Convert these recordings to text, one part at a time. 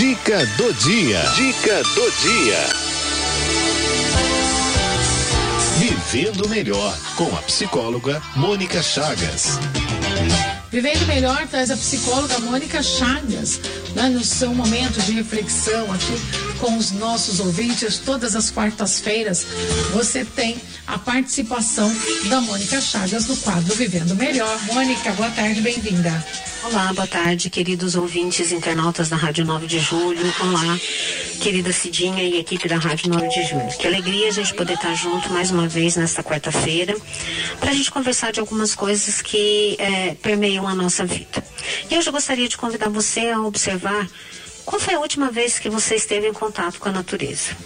Dica do dia. Dica do dia. Vivendo melhor com a psicóloga Mônica Chagas. Vivendo Melhor traz a psicóloga Mônica Chagas, né, no seu momento de reflexão aqui com os nossos ouvintes, todas as quartas-feiras, você tem a participação da Mônica Chagas no quadro Vivendo Melhor. Mônica, boa tarde, bem-vinda. Olá, boa tarde, queridos ouvintes internautas da Rádio 9 de Julho. Olá, querida Cidinha e equipe da Rádio 9 de Julho. Que alegria a gente poder estar junto mais uma vez nesta quarta-feira para a gente conversar de algumas coisas que é, permeiam a nossa vida. E hoje eu gostaria de convidar você a observar qual foi a última vez que você esteve em contato com a natureza?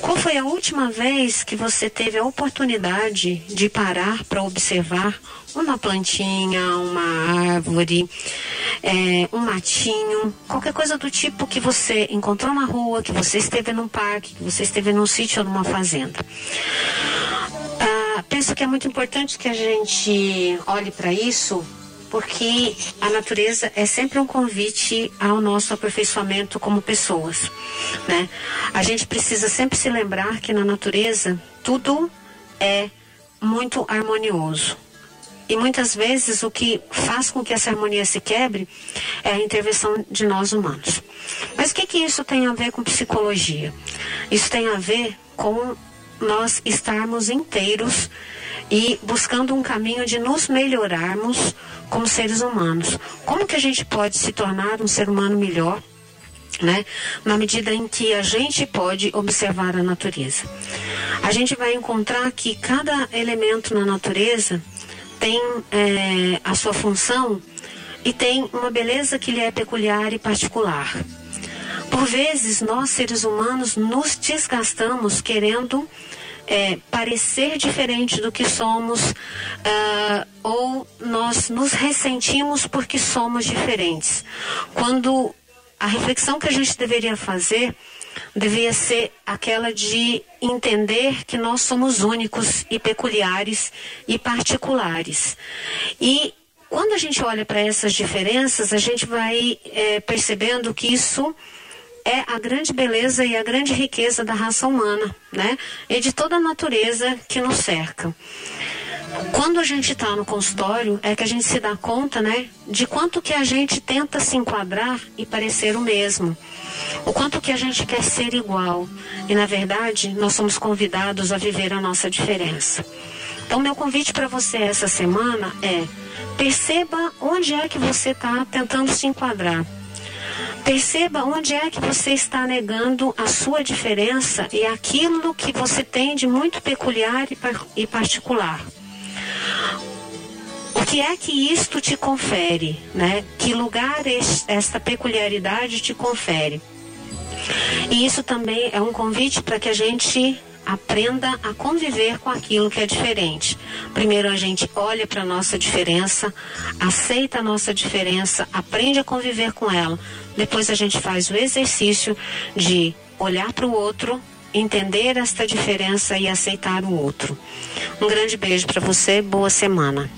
Qual foi a última vez que você teve a oportunidade de parar para observar uma plantinha, uma árvore, é, um matinho, qualquer coisa do tipo que você encontrou na rua, que você esteve num parque, que você esteve num sítio ou numa fazenda? Ah, penso que é muito importante que a gente olhe para isso porque a natureza é sempre um convite ao nosso aperfeiçoamento como pessoas, né? A gente precisa sempre se lembrar que na natureza tudo é muito harmonioso. E muitas vezes o que faz com que essa harmonia se quebre é a intervenção de nós humanos. Mas o que, que isso tem a ver com psicologia? Isso tem a ver com nós estarmos inteiros e buscando um caminho de nos melhorarmos como seres humanos. Como que a gente pode se tornar um ser humano melhor? Né? Na medida em que a gente pode observar a natureza. A gente vai encontrar que cada elemento na natureza tem é, a sua função e tem uma beleza que lhe é peculiar e particular. Por vezes, nós seres humanos nos desgastamos querendo é, parecer diferente do que somos uh, ou nós nos ressentimos porque somos diferentes. Quando a reflexão que a gente deveria fazer devia ser aquela de entender que nós somos únicos e peculiares e particulares. E quando a gente olha para essas diferenças, a gente vai é, percebendo que isso é a grande beleza e a grande riqueza da raça humana, né? E de toda a natureza que nos cerca. Quando a gente está no consultório, é que a gente se dá conta, né, de quanto que a gente tenta se enquadrar e parecer o mesmo. O quanto que a gente quer ser igual. E, na verdade, nós somos convidados a viver a nossa diferença. Então, meu convite para você essa semana é perceba onde é que você está tentando se enquadrar. Perceba onde é que você está negando a sua diferença e aquilo que você tem de muito peculiar e particular. O que é que isto te confere, né? Que lugar esta peculiaridade te confere? E isso também é um convite para que a gente aprenda a conviver com aquilo que é diferente. Primeiro a gente olha para a nossa diferença, aceita a nossa diferença, aprende a conviver com ela. Depois a gente faz o exercício de olhar para o outro, entender esta diferença e aceitar o outro. Um grande beijo para você, boa semana.